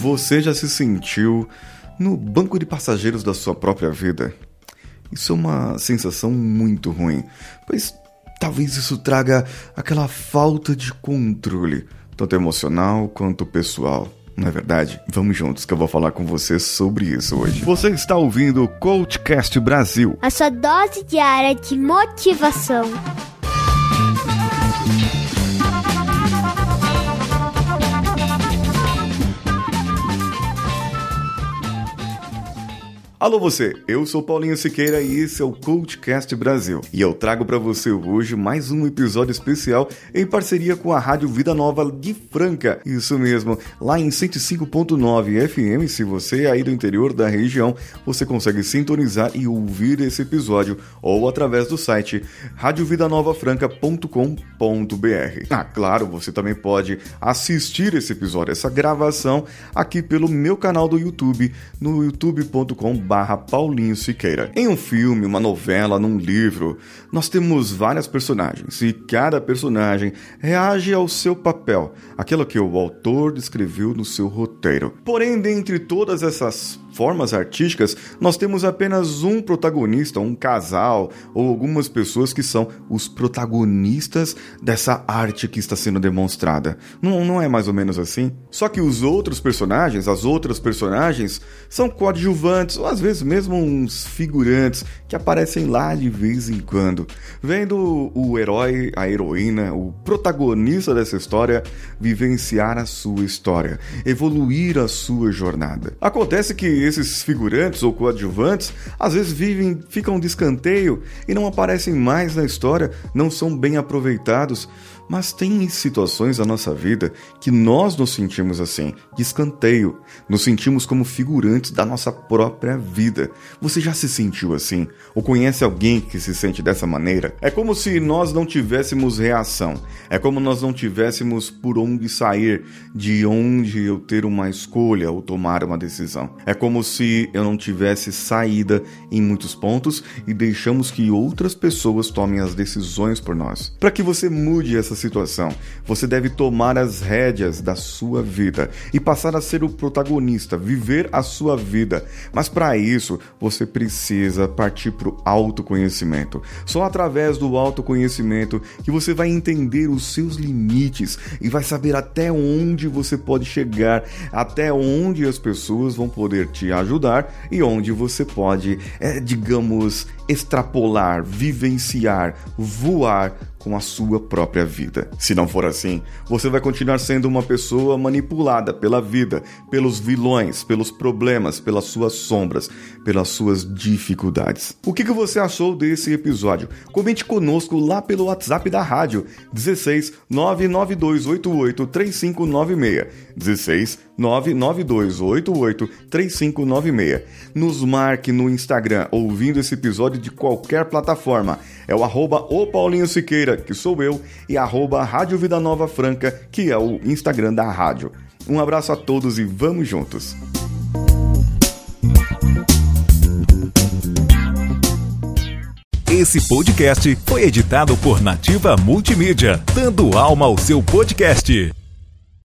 Você já se sentiu no banco de passageiros da sua própria vida? Isso é uma sensação muito ruim, pois talvez isso traga aquela falta de controle, tanto emocional quanto pessoal. Não é verdade? Vamos juntos que eu vou falar com você sobre isso hoje. Você está ouvindo o Coachcast Brasil. A sua dose diária de motivação. Alô você, eu sou Paulinho Siqueira e esse é o Coachcast Brasil. E eu trago para você hoje mais um episódio especial em parceria com a Rádio Vida Nova de Franca. Isso mesmo, lá em 105.9 FM, se você é aí do interior da região, você consegue sintonizar e ouvir esse episódio ou através do site radiovidanovafranca.com.br. Ah, claro, você também pode assistir esse episódio, essa gravação aqui pelo meu canal do YouTube, no youtube.com barra Paulinho Siqueira. Em um filme, uma novela, num livro, nós temos várias personagens e cada personagem reage ao seu papel, aquilo que o autor descreveu no seu roteiro. Porém, dentre todas essas formas artísticas, nós temos apenas um protagonista, um casal ou algumas pessoas que são os protagonistas dessa arte que está sendo demonstrada. Não, não é mais ou menos assim? Só que os outros personagens, as outras personagens, são coadjuvantes ou às vezes mesmo uns figurantes que aparecem lá de vez em quando, vendo o herói, a heroína, o protagonista dessa história vivenciar a sua história, evoluir a sua jornada. Acontece que esses figurantes ou coadjuvantes às vezes vivem, ficam de escanteio e não aparecem mais na história, não são bem aproveitados. Mas tem situações da nossa vida que nós nos sentimos assim, de escanteio, nos sentimos como figurantes da nossa própria vida. Você já se sentiu assim? Ou conhece alguém que se sente dessa maneira? É como se nós não tivéssemos reação, é como nós não tivéssemos por onde sair, de onde eu ter uma escolha ou tomar uma decisão. É como se eu não tivesse saída em muitos pontos e deixamos que outras pessoas tomem as decisões por nós. Para que você mude essa situação, você deve tomar as rédeas da sua vida e passar a ser o protagonista, viver a sua vida. Mas para isso, você precisa partir para o autoconhecimento. Só através do autoconhecimento que você vai entender os seus limites e vai saber até onde você pode chegar, até onde as pessoas vão poder te ajudar e onde você pode, é, digamos, extrapolar, vivenciar, voar com a sua própria vida. Se não for assim, você vai continuar sendo uma pessoa manipulada pela vida, pelos vilões, pelos problemas, pelas suas sombras, pelas suas dificuldades. O que, que você achou desse episódio? Comente conosco lá pelo WhatsApp da rádio 16 99288 3596 16 99288 3596. Nos marque no Instagram ouvindo esse episódio de qualquer plataforma. É o arroba o Paulinho Siqueira, que sou eu, e arroba Rádio Vida Nova Franca, que é o Instagram da rádio. Um abraço a todos e vamos juntos! Esse podcast foi editado por Nativa Multimídia, dando alma ao seu podcast.